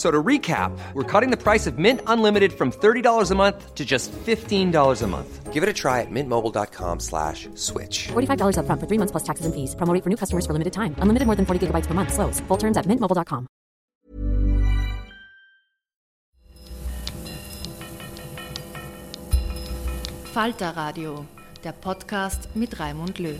So to recap, we're cutting the price of Mint Unlimited from $30 a month to just $15 a month. Give it a try at mintmobile.com slash switch. $45 up front for three months plus taxes and fees. Promo rate for new customers for limited time. Unlimited more than 40 gigabytes per month. Slows. Full terms at mintmobile.com. Falter Radio, der Podcast mit Raimund Löw.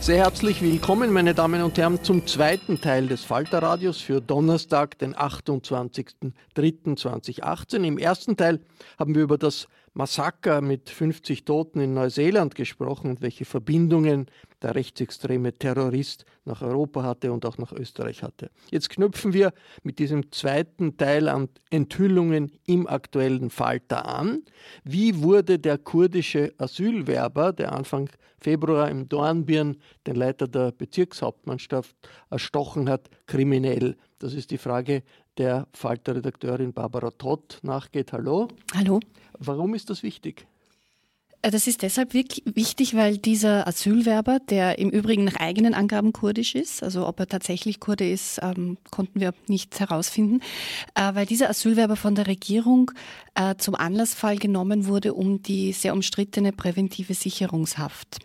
Sehr herzlich willkommen, meine Damen und Herren, zum zweiten Teil des Falterradios für Donnerstag, den 28.03.2018. Im ersten Teil haben wir über das Massaker mit 50 Toten in Neuseeland gesprochen und welche Verbindungen der rechtsextreme Terrorist nach Europa hatte und auch nach Österreich hatte. Jetzt knüpfen wir mit diesem zweiten Teil an Enthüllungen im aktuellen Falter an. Wie wurde der kurdische Asylwerber, der Anfang Februar im Dornbirn den Leiter der Bezirkshauptmannschaft erstochen hat, kriminell? Das ist die Frage, der Falter-Redakteurin Barbara Todd nachgeht. Hallo. Hallo. Warum ist das wichtig? Äh, das ist deshalb wichtig, weil dieser Asylwerber, der im Übrigen nach eigenen Angaben kurdisch ist, also ob er tatsächlich Kurde ist, ähm, konnten wir nicht herausfinden, äh, weil dieser Asylwerber von der Regierung äh, zum Anlassfall genommen wurde, um die sehr umstrittene präventive Sicherungshaft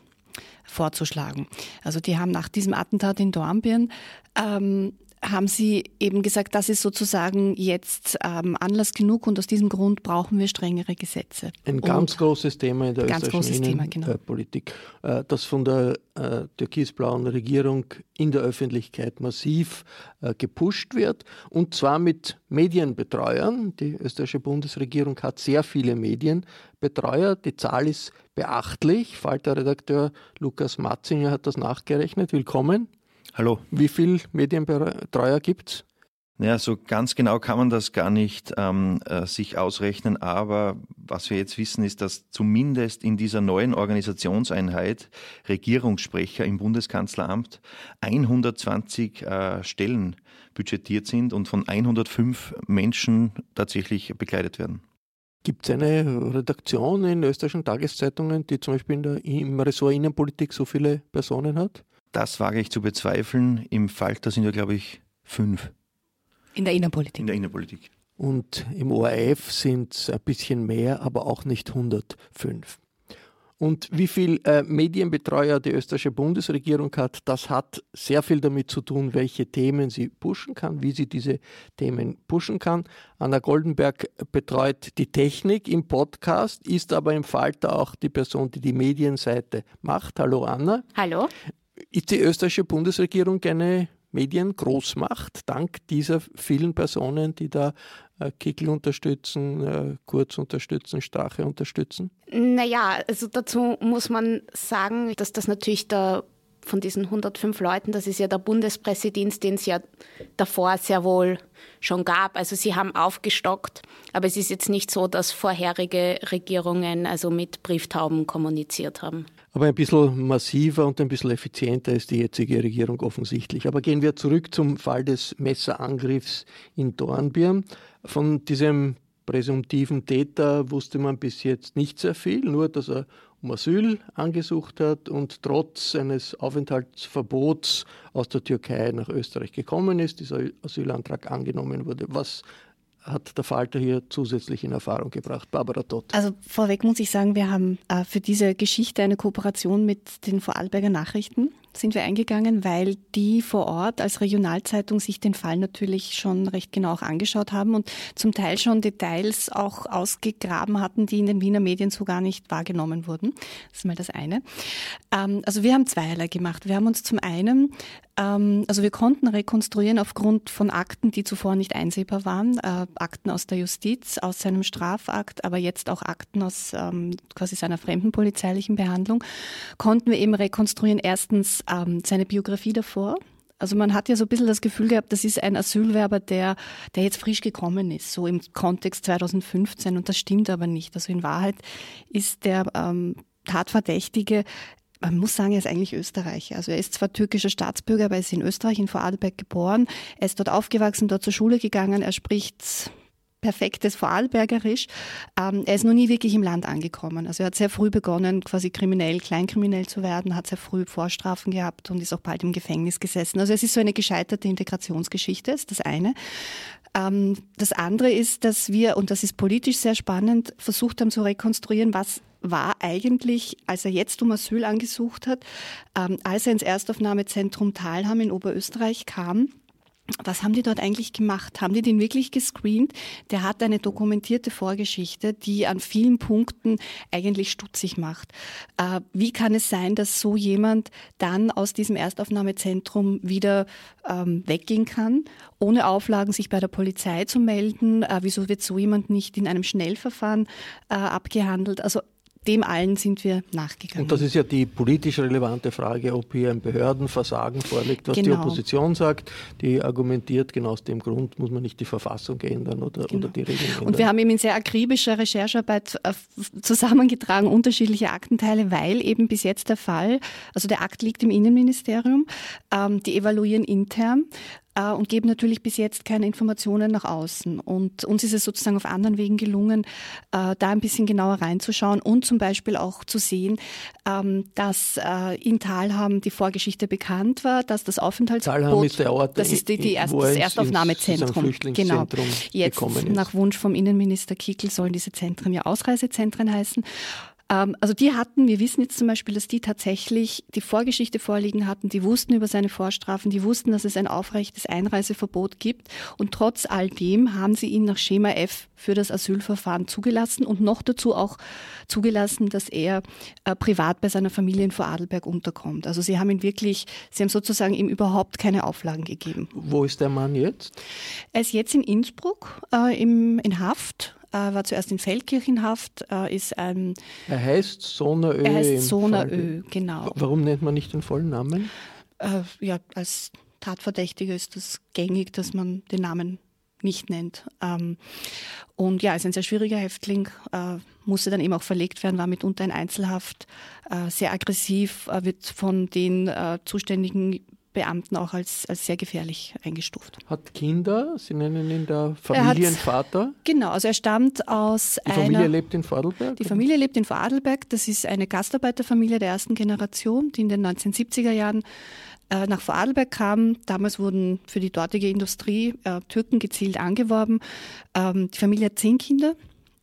vorzuschlagen. Also die haben nach diesem Attentat in Dornbirn ähm, haben Sie eben gesagt, das ist sozusagen jetzt ähm, Anlass genug und aus diesem Grund brauchen wir strengere Gesetze. Ein ganz und großes Thema in der österreichischen Innenpolitik, genau. äh, das von der äh, türkisblauen Regierung in der Öffentlichkeit massiv äh, gepusht wird und zwar mit Medienbetreuern. Die österreichische Bundesregierung hat sehr viele Medienbetreuer. Die Zahl ist beachtlich. Falter-Redakteur Lukas Matzinger hat das nachgerechnet. Willkommen. Hallo. Wie viele Medienbetreuer gibt es? Naja, so ganz genau kann man das gar nicht ähm, äh, sich ausrechnen, aber was wir jetzt wissen, ist, dass zumindest in dieser neuen Organisationseinheit Regierungssprecher im Bundeskanzleramt 120 äh, Stellen budgetiert sind und von 105 Menschen tatsächlich bekleidet werden. Gibt es eine Redaktion in österreichischen Tageszeitungen, die zum Beispiel in der, im Ressort Innenpolitik so viele Personen hat? Das wage ich zu bezweifeln. Im Falter sind ja, glaube ich, fünf. In der Innenpolitik. In der Innenpolitik. Und im ORF sind es ein bisschen mehr, aber auch nicht 105. Und wie viel äh, Medienbetreuer die österreichische Bundesregierung hat, das hat sehr viel damit zu tun, welche Themen sie pushen kann, wie sie diese Themen pushen kann. Anna Goldenberg betreut die Technik im Podcast, ist aber im Falter auch die Person, die die Medienseite macht. Hallo Anna. Hallo. Ist die österreichische Bundesregierung eine Mediengroßmacht, dank dieser vielen Personen, die da äh, Kickel unterstützen, äh, Kurz unterstützen, Strache unterstützen? Naja, also dazu muss man sagen, dass das natürlich der von diesen 105 Leuten, das ist ja der Bundespressedienst, den es ja davor sehr wohl schon gab. Also sie haben aufgestockt, aber es ist jetzt nicht so, dass vorherige Regierungen also mit Brieftauben kommuniziert haben. Aber ein bisschen massiver und ein bisschen effizienter ist die jetzige Regierung offensichtlich. Aber gehen wir zurück zum Fall des Messerangriffs in Dornbirn. Von diesem präsumtiven Täter wusste man bis jetzt nicht sehr viel, nur dass er um Asyl angesucht hat und trotz eines Aufenthaltsverbots aus der Türkei nach Österreich gekommen ist, dieser Asylantrag angenommen wurde. Was hat der Falter hier zusätzlich in Erfahrung gebracht? Barbara Tott. Also vorweg muss ich sagen, wir haben äh, für diese Geschichte eine Kooperation mit den Vorarlberger Nachrichten sind wir eingegangen, weil die vor Ort als Regionalzeitung sich den Fall natürlich schon recht genau auch angeschaut haben und zum Teil schon Details auch ausgegraben hatten, die in den Wiener Medien so gar nicht wahrgenommen wurden. Das ist mal das eine. Ähm, also wir haben zweierlei gemacht. Wir haben uns zum einen ähm, also wir konnten rekonstruieren aufgrund von Akten, die zuvor nicht einsehbar waren, äh, Akten aus der Justiz, aus seinem Strafakt, aber jetzt auch Akten aus ähm, quasi seiner fremdenpolizeilichen Behandlung, konnten wir eben rekonstruieren erstens ähm, seine Biografie davor. Also man hat ja so ein bisschen das Gefühl gehabt, das ist ein Asylwerber, der, der jetzt frisch gekommen ist, so im Kontext 2015 und das stimmt aber nicht. Also in Wahrheit ist der ähm, Tatverdächtige man muss sagen, er ist eigentlich Österreicher. Also er ist zwar türkischer Staatsbürger, aber er ist in Österreich, in Vorarlberg geboren. Er ist dort aufgewachsen, dort zur Schule gegangen. Er spricht perfektes Vorarlbergerisch. Ähm, er ist noch nie wirklich im Land angekommen. Also er hat sehr früh begonnen, quasi kriminell, kleinkriminell zu werden, hat sehr früh Vorstrafen gehabt und ist auch bald im Gefängnis gesessen. Also es ist so eine gescheiterte Integrationsgeschichte, ist das eine. Ähm, das andere ist, dass wir, und das ist politisch sehr spannend, versucht haben zu rekonstruieren, was war eigentlich, als er jetzt um Asyl angesucht hat, ähm, als er ins Erstaufnahmezentrum Talham in Oberösterreich kam, was haben die dort eigentlich gemacht? Haben die den wirklich gescreent? Der hat eine dokumentierte Vorgeschichte, die an vielen Punkten eigentlich stutzig macht. Äh, wie kann es sein, dass so jemand dann aus diesem Erstaufnahmezentrum wieder ähm, weggehen kann, ohne Auflagen sich bei der Polizei zu melden? Äh, wieso wird so jemand nicht in einem Schnellverfahren äh, abgehandelt? Also dem allen sind wir nachgegangen. Und das ist ja die politisch relevante Frage, ob hier ein Behördenversagen vorliegt, was genau. die Opposition sagt. Die argumentiert, genau aus dem Grund muss man nicht die Verfassung ändern oder, genau. oder die Regeln ändern. Und wir haben eben in sehr akribischer Recherchearbeit äh, zusammengetragen unterschiedliche Aktenteile, weil eben bis jetzt der Fall, also der Akt liegt im Innenministerium, ähm, die evaluieren intern äh, und geben natürlich bis jetzt keine Informationen nach außen. Und uns ist es sozusagen auf anderen Wegen gelungen, äh, da ein bisschen genauer reinzuschauen und zum Beispiel auch zu sehen, ähm, dass äh, in Talham die Vorgeschichte bekannt war, dass das Aufenthaltsverbot, Talham ist der Ort, das ist die, die erst, das Erstaufnahmezentrum. Genau. Jetzt nach Wunsch vom Innenminister Kickel sollen diese Zentren ja Ausreisezentren heißen. Ähm, also die hatten, wir wissen jetzt zum Beispiel, dass die tatsächlich die Vorgeschichte vorliegen hatten, die wussten über seine Vorstrafen, die wussten, dass es ein aufrechtes Einreiseverbot gibt und trotz all dem haben sie ihn nach Schema F für das Asylverfahren zugelassen und noch dazu auch zugelassen, dass er äh, privat bei seiner Familie in Vorarlberg unterkommt. Also sie haben ihn wirklich, sie haben sozusagen ihm überhaupt keine Auflagen gegeben. Wo ist der Mann jetzt? Er ist jetzt in Innsbruck äh, im, in Haft war zuerst in Feldkirchenhaft, äh, ist ein. Er heißt Sonaö. Er heißt Sonaö, genau. Warum nennt man nicht den vollen Namen? Äh, ja, als Tatverdächtiger ist das gängig, dass man den Namen nicht nennt. Ähm, und ja, ist ein sehr schwieriger Häftling, äh, musste dann eben auch verlegt werden, war mitunter in Einzelhaft, äh, sehr aggressiv, äh, wird von den äh, zuständigen Beamten auch als, als sehr gefährlich eingestuft. Hat Kinder, Sie nennen ihn der Familienvater? Hat, genau, also er stammt aus die einer... Die Familie lebt in Vorarlberg? Die Familie lebt in Vorarlberg. Das ist eine Gastarbeiterfamilie der ersten Generation, die in den 1970er Jahren äh, nach Vorarlberg kam. Damals wurden für die dortige Industrie äh, Türken gezielt angeworben. Ähm, die Familie hat zehn Kinder.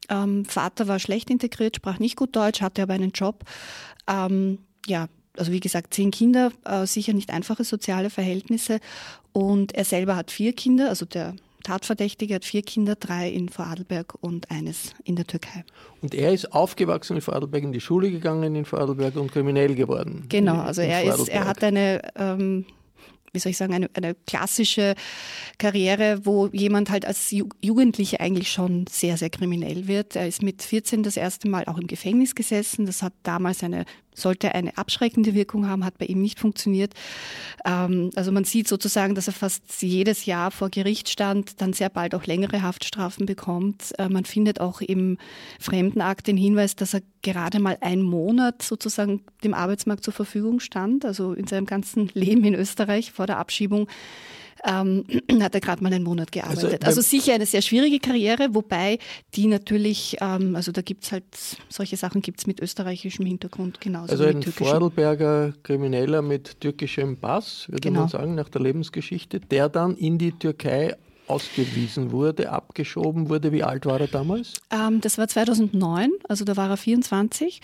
Ähm, Vater war schlecht integriert, sprach nicht gut Deutsch, hatte aber einen Job. Ähm, ja, also wie gesagt, zehn Kinder, äh, sicher nicht einfache soziale Verhältnisse. Und er selber hat vier Kinder, also der Tatverdächtige hat vier Kinder, drei in Vorarlberg und eines in der Türkei. Und er ist aufgewachsen in Vorarlberg, in die Schule gegangen in Vorarlberg und kriminell geworden. Genau, also er, ist, er hat eine ähm, wie soll ich sagen, eine, eine klassische Karriere, wo jemand halt als Jugendliche eigentlich schon sehr, sehr kriminell wird. Er ist mit 14 das erste Mal auch im Gefängnis gesessen. Das hat damals eine sollte eine abschreckende Wirkung haben, hat bei ihm nicht funktioniert. Ähm, also man sieht sozusagen, dass er fast jedes Jahr vor Gericht stand, dann sehr bald auch längere Haftstrafen bekommt. Äh, man findet auch im Fremdenakt den Hinweis, dass er gerade mal einen Monat sozusagen dem Arbeitsmarkt zur Verfügung stand, also in seinem ganzen Leben in Österreich vor der Abschiebung ähm, hat er gerade mal einen Monat gearbeitet. Also, also, sicher eine sehr schwierige Karriere, wobei die natürlich, ähm, also da gibt es halt, solche Sachen gibt es mit österreichischem Hintergrund genauso. Also ein Vorarlberger Krimineller mit türkischem Pass, würde genau. man sagen, nach der Lebensgeschichte, der dann in die Türkei ausgewiesen wurde, abgeschoben wurde. Wie alt war er damals? Ähm, das war 2009, also da war er 24.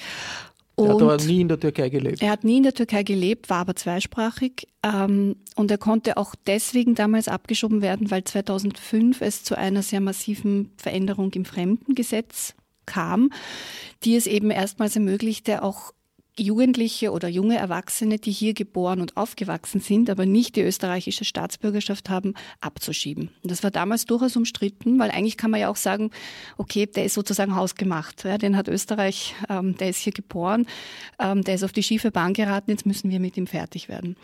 Er hat aber nie in der Türkei gelebt. Er hat nie in der Türkei gelebt, war aber zweisprachig. Ähm, und er konnte auch deswegen damals abgeschoben werden, weil 2005 es zu einer sehr massiven Veränderung im Fremdengesetz kam, die es eben erstmals ermöglichte, auch Jugendliche oder junge Erwachsene, die hier geboren und aufgewachsen sind, aber nicht die österreichische Staatsbürgerschaft haben, abzuschieben. Das war damals durchaus umstritten, weil eigentlich kann man ja auch sagen, okay, der ist sozusagen hausgemacht. Ja, den hat Österreich, ähm, der ist hier geboren, ähm, der ist auf die schiefe Bahn geraten, jetzt müssen wir mit ihm fertig werden.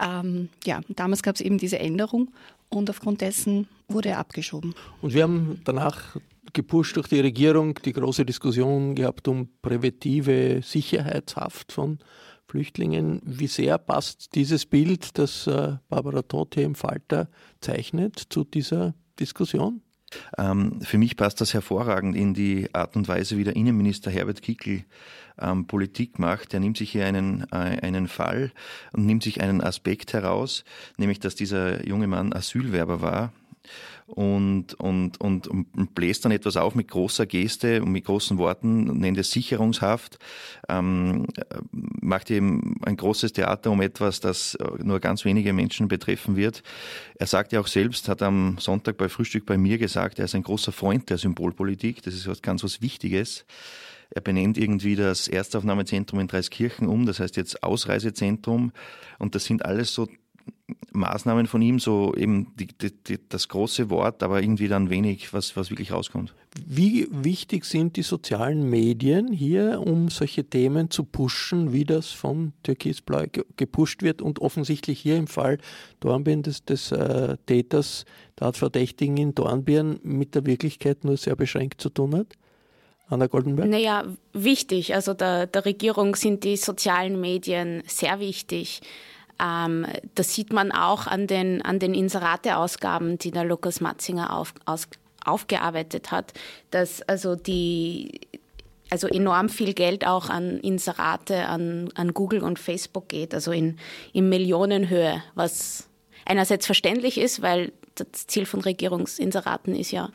Ähm, ja, damals gab es eben diese Änderung und aufgrund dessen wurde er abgeschoben. Und wir haben danach gepusht durch die Regierung die große Diskussion gehabt um präventive Sicherheitshaft von Flüchtlingen. Wie sehr passt dieses Bild, das äh, Barbara Todt hier im Falter zeichnet, zu dieser Diskussion? Ähm, für mich passt das hervorragend in die Art und Weise, wie der Innenminister Herbert Kickl ähm, Politik macht. Er nimmt sich hier einen, äh, einen Fall und nimmt sich einen Aspekt heraus, nämlich dass dieser junge Mann Asylwerber war und, und, und, und bläst dann etwas auf mit großer Geste und mit großen Worten, nennt es Sicherungshaft, ähm, macht eben ein großes Theater um etwas, das nur ganz wenige Menschen betreffen wird. Er sagt ja auch selbst, hat am Sonntag bei Frühstück bei mir gesagt, er ist ein großer Freund der Symbolpolitik, das ist was ganz was Wichtiges. Er benennt irgendwie das Erstaufnahmezentrum in Dreiskirchen um, das heißt jetzt Ausreisezentrum. Und das sind alles so Maßnahmen von ihm, so eben die, die, das große Wort, aber irgendwie dann wenig, was, was wirklich rauskommt. Wie wichtig sind die sozialen Medien hier, um solche Themen zu pushen, wie das von Türkisblau gepusht wird und offensichtlich hier im Fall Dornbirn des, des äh, Täters, der Verdächtigen in Dornbirn mit der Wirklichkeit nur sehr beschränkt zu tun hat? Anna Goldenberg? Naja, wichtig. Also der, der Regierung sind die sozialen Medien sehr wichtig. Ähm, das sieht man auch an den, an den Inserate-Ausgaben, die der Lukas Matzinger auf, aus, aufgearbeitet hat, dass also die also enorm viel Geld auch an Inserate, an, an Google und Facebook geht, also in, in Millionenhöhe, was einerseits verständlich ist, weil das Ziel von Regierungsinseraten ist ja,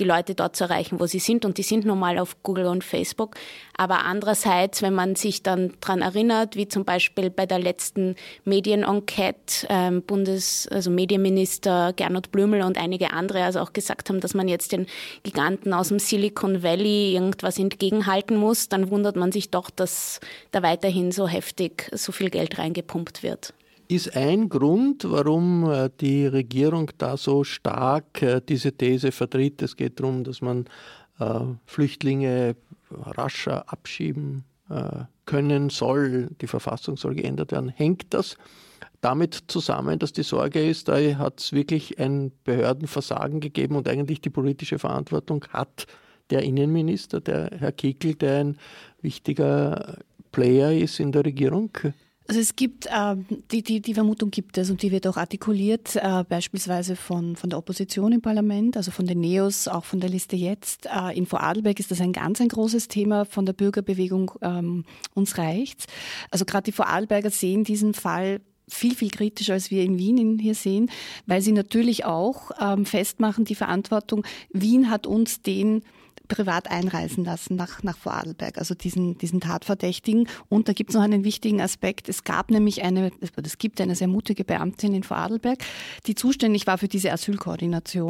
die Leute dort zu erreichen, wo sie sind. Und die sind nun mal auf Google und Facebook. Aber andererseits, wenn man sich dann daran erinnert, wie zum Beispiel bei der letzten Medienenquete ähm, Bundes-, also Medienminister Gernot Blümel und einige andere also auch gesagt haben, dass man jetzt den Giganten aus dem Silicon Valley irgendwas entgegenhalten muss, dann wundert man sich doch, dass da weiterhin so heftig so viel Geld reingepumpt wird ist ein Grund, warum äh, die Regierung da so stark äh, diese These vertritt. Es geht darum, dass man äh, Flüchtlinge rascher abschieben können soll, die Verfassung soll geändert werden. Hängt das damit zusammen, dass die Sorge ist, da hat es wirklich ein Behördenversagen gegeben und eigentlich die politische Verantwortung hat der Innenminister, der Herr Kickel, der ein wichtiger Player ist in der Regierung? Also es gibt, äh, die, die, die Vermutung gibt es und die wird auch artikuliert, äh, beispielsweise von, von der Opposition im Parlament, also von den Neos, auch von der Liste Jetzt. Äh, in Vorarlberg ist das ein ganz ein großes Thema von der Bürgerbewegung ähm, Uns reicht's. Also gerade die Vorarlberger sehen diesen Fall viel, viel kritischer, als wir in Wien ihn hier sehen, weil sie natürlich auch ähm, festmachen, die Verantwortung, Wien hat uns den privat einreisen lassen nach, nach Vorarlberg, also diesen, diesen Tatverdächtigen. Und da gibt es noch einen wichtigen Aspekt. Es gab nämlich eine, es gibt eine sehr mutige Beamtin in Vorarlberg, die zuständig war für diese Asylkoordination.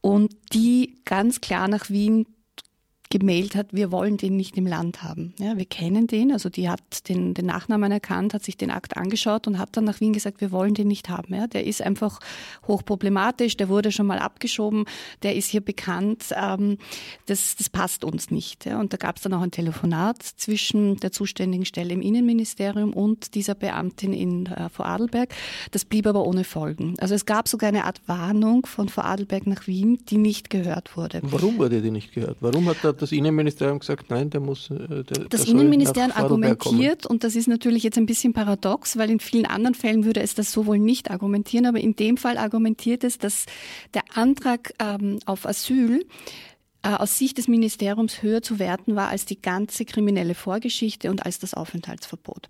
Und die ganz klar nach Wien gemailt hat, wir wollen den nicht im Land haben. Ja, wir kennen den, also die hat den, den Nachnamen erkannt, hat sich den Akt angeschaut und hat dann nach Wien gesagt, wir wollen den nicht haben. Ja, der ist einfach hochproblematisch, der wurde schon mal abgeschoben, der ist hier bekannt, ähm, das, das passt uns nicht. Ja. Und da gab es dann auch ein Telefonat zwischen der zuständigen Stelle im Innenministerium und dieser Beamtin in äh, Vorarlberg. Das blieb aber ohne Folgen. Also es gab sogar eine Art Warnung von Vorarlberg nach Wien, die nicht gehört wurde. Warum wurde die nicht gehört? Warum hat da das Innenministerium gesagt, nein, der muss. Äh, der, das der Innenministerium argumentiert, und das ist natürlich jetzt ein bisschen paradox, weil in vielen anderen Fällen würde es das so wohl nicht argumentieren, aber in dem Fall argumentiert es, dass der Antrag ähm, auf Asyl äh, aus Sicht des Ministeriums höher zu werten war als die ganze kriminelle Vorgeschichte und als das Aufenthaltsverbot.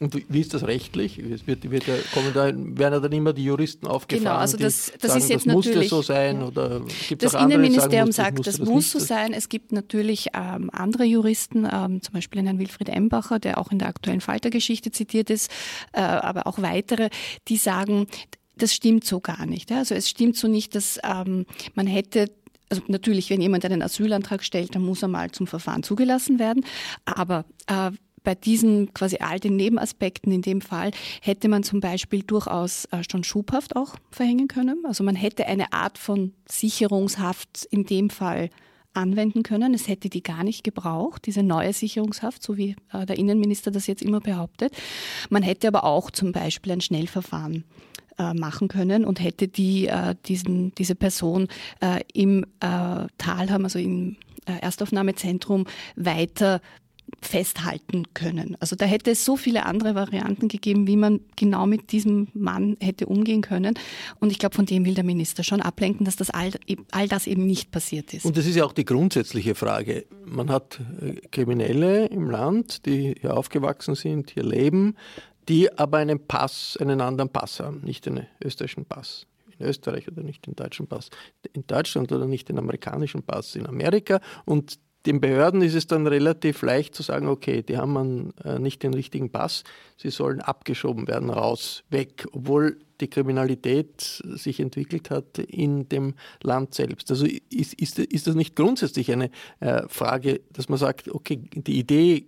Und wie ist das rechtlich? Es wird, wird ja, da, werden ja dann immer die Juristen aufgefahren, genau, also das, das sagen, ist jetzt das muss natürlich, so sein oder gibt Das Innenministerium sagen, muss, sagt, das, das muss so sein. Es gibt natürlich ähm, andere Juristen, ähm, zum Beispiel Herrn Wilfried Embacher, der auch in der aktuellen Faltergeschichte zitiert ist, äh, aber auch weitere, die sagen, das stimmt so gar nicht. Also es stimmt so nicht, dass ähm, man hätte also natürlich, wenn jemand einen Asylantrag stellt, dann muss er mal zum Verfahren zugelassen werden. Aber äh, bei diesen quasi all den Nebenaspekten in dem Fall hätte man zum Beispiel durchaus äh, schon Schubhaft auch verhängen können. Also man hätte eine Art von Sicherungshaft in dem Fall anwenden können. Es hätte die gar nicht gebraucht, diese neue Sicherungshaft, so wie äh, der Innenminister das jetzt immer behauptet. Man hätte aber auch zum Beispiel ein Schnellverfahren äh, machen können und hätte die, diesen, diese Person im Talheim, also im Erstaufnahmezentrum, weiter festhalten können. Also da hätte es so viele andere Varianten gegeben, wie man genau mit diesem Mann hätte umgehen können. Und ich glaube, von dem will der Minister schon ablenken, dass das all, all das eben nicht passiert ist. Und das ist ja auch die grundsätzliche Frage. Man hat äh, Kriminelle im Land, die hier aufgewachsen sind, hier leben, die aber einen Pass, einen anderen Pass haben, nicht einen österreichischen Pass in Österreich oder nicht den deutschen Pass in Deutschland oder nicht den amerikanischen Pass in Amerika und den Behörden ist es dann relativ leicht zu sagen, okay, die haben einen, äh, nicht den richtigen Pass, sie sollen abgeschoben werden, raus, weg, obwohl die Kriminalität sich entwickelt hat in dem Land selbst. Also ist, ist, ist das nicht grundsätzlich eine äh, Frage, dass man sagt, okay, die Idee,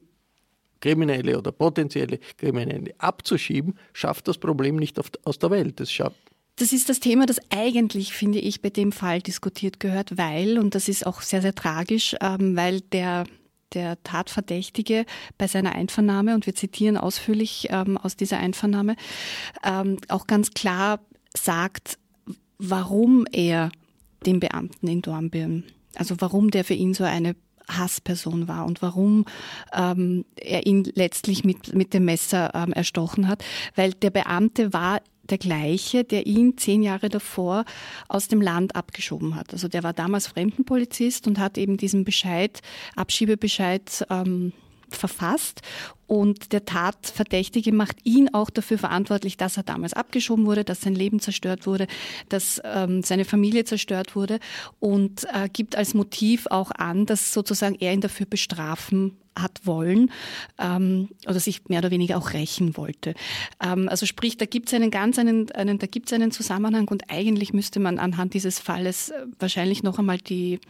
Kriminelle oder potenzielle Kriminelle abzuschieben, schafft das Problem nicht aus der Welt. Das schafft, das ist das Thema, das eigentlich, finde ich, bei dem Fall diskutiert gehört, weil, und das ist auch sehr, sehr tragisch, ähm, weil der der Tatverdächtige bei seiner Einvernahme, und wir zitieren ausführlich ähm, aus dieser Einvernahme, ähm, auch ganz klar sagt, warum er den Beamten in Dornbirn, also warum der für ihn so eine Hassperson war und warum ähm, er ihn letztlich mit, mit dem Messer ähm, erstochen hat, weil der Beamte war der gleiche, der ihn zehn Jahre davor aus dem Land abgeschoben hat. Also der war damals Fremdenpolizist und hat eben diesen Bescheid, Abschiebebescheid ähm, verfasst und der Tatverdächtige macht ihn auch dafür verantwortlich, dass er damals abgeschoben wurde, dass sein Leben zerstört wurde, dass ähm, seine Familie zerstört wurde und äh, gibt als Motiv auch an, dass sozusagen er ihn dafür bestrafen hat wollen ähm, oder sich mehr oder weniger auch rächen wollte. Ähm, also sprich, da gibt es einen ganz einen, einen da gibt einen Zusammenhang und eigentlich müsste man anhand dieses Falles äh, wahrscheinlich noch einmal die,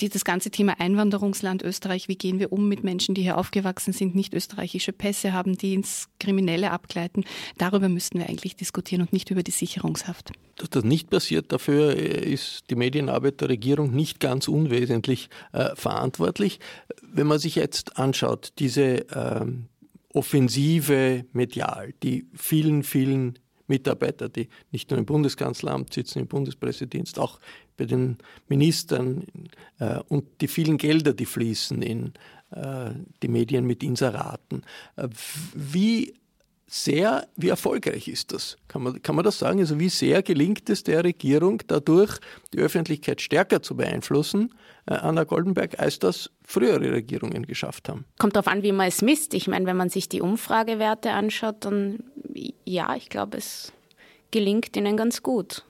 die, das ganze Thema Einwanderungsland Österreich, wie gehen wir um mit Menschen, die hier aufgewachsen sind, nicht österreichische Pässe haben, die ins Kriminelle abgleiten, darüber müssten wir eigentlich diskutieren und nicht über die Sicherungshaft. Dass das nicht passiert, dafür äh, ist die Medienarbeit der Regierung nicht ganz unwesentlich äh, verantwortlich. Wenn man sich jetzt anschaut, diese ähm, Offensive medial, die vielen, vielen Mitarbeiter, die nicht nur im Bundeskanzleramt sitzen, im Bundespräsidienst, auch bei den Ministern äh, und die vielen Gelder, die fließen in äh, die Medien mit Inseraten. Äh, wie sehr, wie erfolgreich ist das? Kann man, kann man das sagen? Also wie sehr gelingt es der Regierung dadurch, die Öffentlichkeit stärker zu beeinflussen, äh, Anna Goldenberg, als das frühere Regierungen geschafft haben? Kommt darauf an, wie man es misst. Ich meine, wenn man sich die Umfragewerte anschaut, dann ja, ich glaube, es gelingt ihnen ganz gut.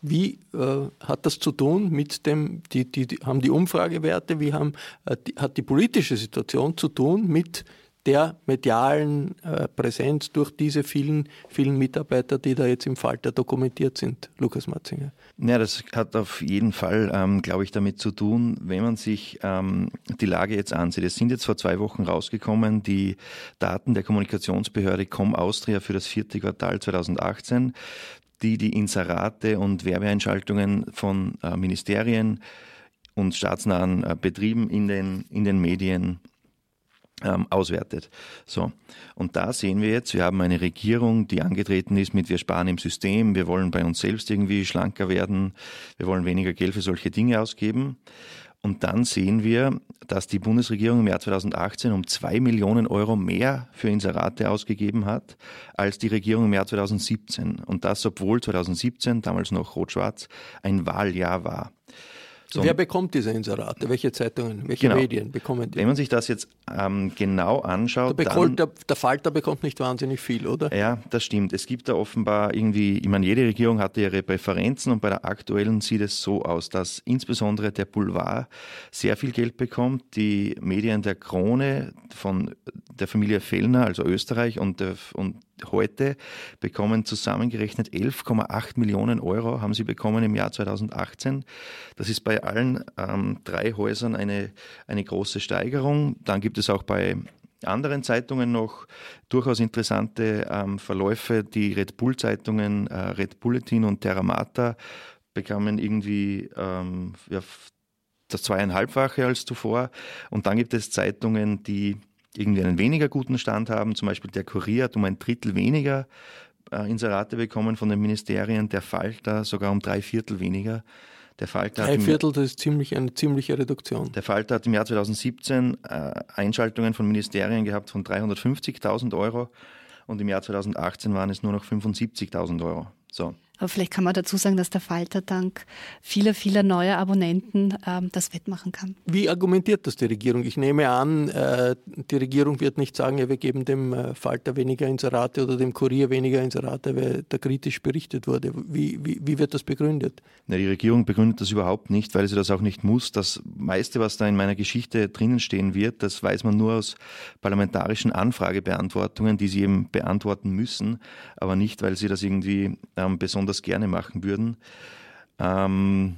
Wie äh, hat das zu tun mit dem, die, die, die haben die Umfragewerte, wie haben, äh, die, hat die politische Situation zu tun mit der medialen äh, Präsenz durch diese vielen, vielen Mitarbeiter, die da jetzt im Falter dokumentiert sind, Lukas Matzinger? Ja, das hat auf jeden Fall, ähm, glaube ich, damit zu tun, wenn man sich ähm, die Lage jetzt ansieht. Es sind jetzt vor zwei Wochen rausgekommen die Daten der Kommunikationsbehörde Com Austria für das vierte Quartal 2018, die die Inserate und Werbeeinschaltungen von äh, Ministerien und staatsnahen äh, Betrieben in den, in den Medien ähm, auswertet. So. Und da sehen wir jetzt, wir haben eine Regierung, die angetreten ist mit wir sparen im System, wir wollen bei uns selbst irgendwie schlanker werden, wir wollen weniger Geld für solche Dinge ausgeben. Und dann sehen wir, dass die Bundesregierung im Jahr 2018 um zwei Millionen Euro mehr für Inserate ausgegeben hat als die Regierung im Jahr 2017. Und das, obwohl 2017, damals noch rot-schwarz, ein Wahljahr war. So, Wer bekommt diese Inserate? Welche Zeitungen, welche genau. Medien bekommen die? Wenn man sich das jetzt ähm, genau anschaut. Der, dann, der, der, Falter bekommt nicht wahnsinnig viel, oder? Ja, das stimmt. Es gibt da offenbar irgendwie, ich meine, jede Regierung hatte ihre Präferenzen und bei der aktuellen sieht es so aus, dass insbesondere der Boulevard sehr viel Geld bekommt. Die Medien der Krone von der Familie Fellner, also Österreich und, der, und heute bekommen zusammengerechnet 11,8 Millionen Euro haben sie bekommen im Jahr 2018. Das ist bei allen ähm, drei Häusern eine, eine große Steigerung. Dann gibt es auch bei anderen Zeitungen noch durchaus interessante ähm, Verläufe. Die Red Bull-Zeitungen, äh, Red Bulletin und Terramata bekamen irgendwie ähm, ja, das zweieinhalbfache als zuvor. Und dann gibt es Zeitungen, die irgendwie einen weniger guten Stand haben. Zum Beispiel der Kurier hat um ein Drittel weniger äh, Inserate bekommen von den Ministerien, der Falter sogar um drei Viertel weniger. Der Falter drei Viertel, das ist ziemlich eine ziemliche Reduktion. Der Falter hat im Jahr 2017 äh, Einschaltungen von Ministerien gehabt von 350.000 Euro und im Jahr 2018 waren es nur noch 75.000 Euro. So. Aber vielleicht kann man dazu sagen, dass der Falter dank vieler, vieler neuer Abonnenten ähm, das wettmachen kann. Wie argumentiert das die Regierung? Ich nehme an, äh, die Regierung wird nicht sagen, ja, wir geben dem äh, Falter weniger Inserate oder dem Kurier weniger Inserate, weil da kritisch berichtet wurde. Wie, wie, wie wird das begründet? Na, die Regierung begründet das überhaupt nicht, weil sie das auch nicht muss. Das meiste, was da in meiner Geschichte drinnen stehen wird, das weiß man nur aus parlamentarischen Anfragebeantwortungen, die sie eben beantworten müssen, aber nicht, weil sie das irgendwie ähm, besonders besonders gerne machen würden. Ähm,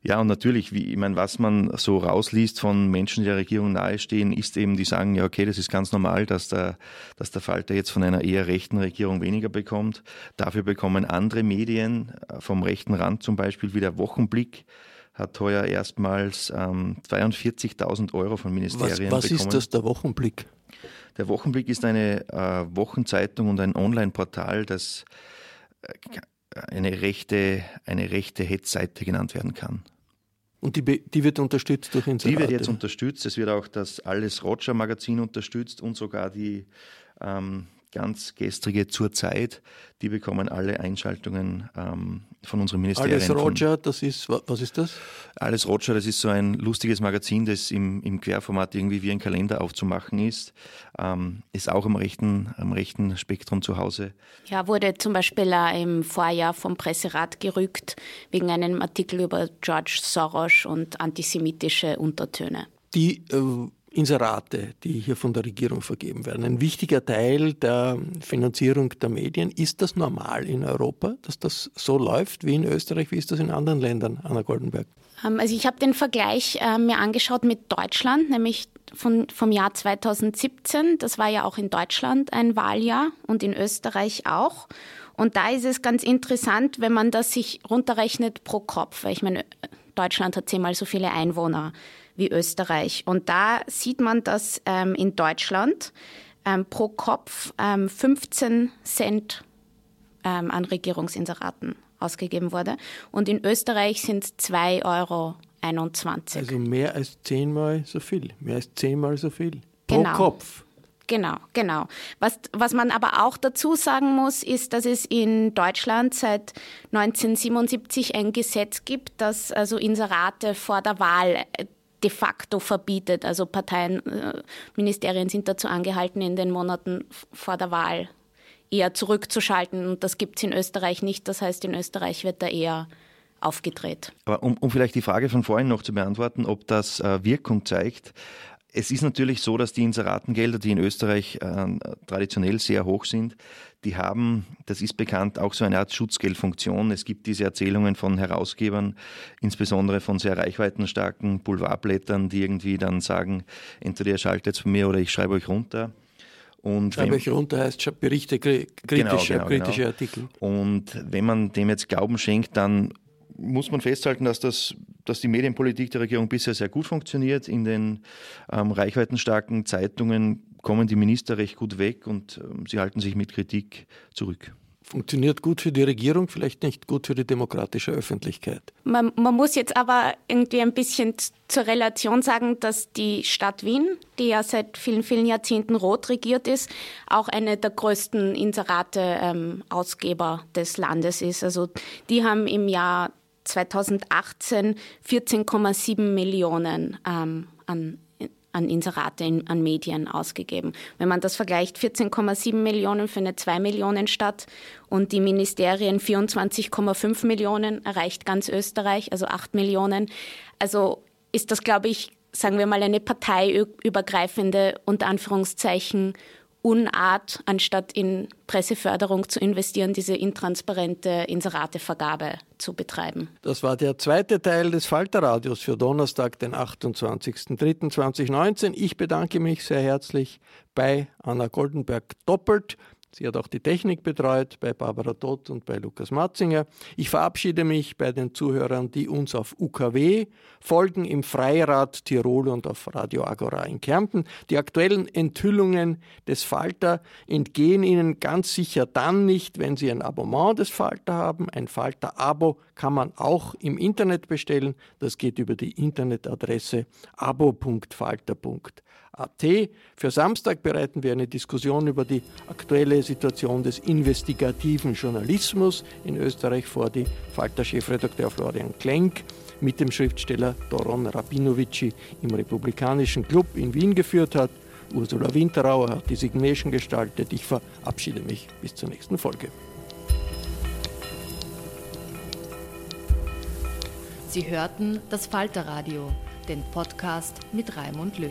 ja, und natürlich, wie, ich meine, was man so rausliest von Menschen, die der Regierung nahestehen, ist eben, die sagen, ja, okay, das ist ganz normal, dass der, dass der Falter jetzt von einer eher rechten Regierung weniger bekommt. Dafür bekommen andere Medien äh, vom rechten Rand zum Beispiel wie der Wochenblick, hat heuer erstmals ähm, 42.000 Euro von Ministerien was, was bekommen. Was ist das, der Wochenblick? Der Wochenblick ist eine äh, Wochenzeitung und ein Online-Portal, das äh, eine rechte, eine rechte Hetzseite genannt werden kann. Und die, die wird unterstützt durch Inserate? Die wird jetzt unterstützt. Es wird auch das Alles Roger Magazin unterstützt und sogar die ähm, ganz gestrige zur Zeit, die bekommen alle Einschaltungen ähm, von unseren Ministerien. Alles Roger, das ist, was ist das? Alles Roger, das ist so ein lustiges Magazin, das im, im Querformat irgendwie wie ein Kalender aufzumachen ist. Ähm, ist auch am rechten, am rechten Spektrum zu Hause. Ja, wurde zum Beispiel äh, im Vorjahr vom Presserat gerückt wegen einem Artikel über George Soros und antisemitische Untertöne. Die äh, Inserate, die hier von der Regierung vergeben werden. Ein wichtiger Teil der Finanzierung der Medien. Ist das normal in Europa, dass das so läuft wie in Österreich? Wie ist das in anderen Ländern, Anna Goldenberg? Ähm, also ich habe den Vergleich äh, mir angeschaut mit Deutschland, nämlich von, vom Jahr 2017. Das war ja auch in Deutschland ein Wahljahr und in Österreich auch. Und da ist es ganz interessant, wenn man das sich runterrechnet pro Kopf, weil ich meine, Deutschland hat zehnmal so viele Einwohner wie Österreich. Und da sieht man, dass ähm, in Deutschland ähm, pro Kopf ähm, 15 Cent ähm, an Regierungsinseraten ausgegeben wurde. Und in Österreich sind es 2,21 Euro. Also mehr als zehnmal so viel. Mehr als zehnmal so viel. Pro genau. Kopf. Genau, genau. Was, was man aber auch dazu sagen muss, ist, dass es in Deutschland seit 1977 ein Gesetz gibt, das also Inserate vor der Wahl äh, de facto verbietet. Also Parteien, äh, Ministerien sind dazu angehalten, in den Monaten vor der Wahl eher zurückzuschalten. Und das gibt es in Österreich nicht. Das heißt, in Österreich wird da eher aufgedreht. Aber um, um vielleicht die Frage von vorhin noch zu beantworten, ob das äh, Wirkung zeigt. Es ist natürlich so, dass die Inseratengelder, die in Österreich äh, traditionell sehr hoch sind, die haben, das ist bekannt, auch so eine Art Schutzgeldfunktion. Es gibt diese Erzählungen von Herausgebern, insbesondere von sehr reichweitenstarken Boulevardblättern, die irgendwie dann sagen, entweder ihr schaltet jetzt von mir oder ich schreibe euch runter. Und Schreibe euch runter heißt Berichte, kritische, genau, genau, kritische genau. Artikel. Und wenn man dem jetzt Glauben schenkt, dann muss man festhalten, dass, das, dass die Medienpolitik der Regierung bisher sehr gut funktioniert. In den ähm, reichweitenstarken Zeitungen kommen die Minister recht gut weg und ähm, sie halten sich mit Kritik zurück. Funktioniert gut für die Regierung, vielleicht nicht gut für die demokratische Öffentlichkeit. Man, man muss jetzt aber irgendwie ein bisschen zur Relation sagen, dass die Stadt Wien, die ja seit vielen, vielen Jahrzehnten rot regiert ist, auch eine der größten Inserate-Ausgeber ähm, des Landes ist. Also die haben im Jahr 2018 14,7 Millionen ähm, an an Inserate in, an Medien ausgegeben. Wenn man das vergleicht, 14,7 Millionen für eine 2 Millionen Stadt und die Ministerien 24,5 Millionen erreicht ganz Österreich, also 8 Millionen. Also ist das, glaube ich, sagen wir mal, eine parteiübergreifende, unter Anführungszeichen, Unart, anstatt in Presseförderung zu investieren, diese intransparente Inseratevergabe zu betreiben. Das war der zweite Teil des Falterradios für Donnerstag, den 28.03.2019. Ich bedanke mich sehr herzlich bei Anna Goldenberg doppelt Sie hat auch die Technik betreut bei Barbara Todt und bei Lukas Matzinger. Ich verabschiede mich bei den Zuhörern, die uns auf UKW folgen, im Freirad Tirol und auf Radio Agora in Kärnten. Die aktuellen Enthüllungen des Falter entgehen Ihnen ganz sicher dann nicht, wenn Sie ein Abonnement des Falter haben. Ein Falter-Abo kann man auch im Internet bestellen. Das geht über die Internetadresse abo.falter.at. AT. Für Samstag bereiten wir eine Diskussion über die aktuelle Situation des investigativen Journalismus in Österreich vor, die Falter-Chefredakteur Florian Klenk mit dem Schriftsteller Doron Rabinovici im Republikanischen Club in Wien geführt hat. Ursula Winterauer hat die Signation gestaltet. Ich verabschiede mich bis zur nächsten Folge. Sie hörten das Falterradio, den Podcast mit Raimund Löw.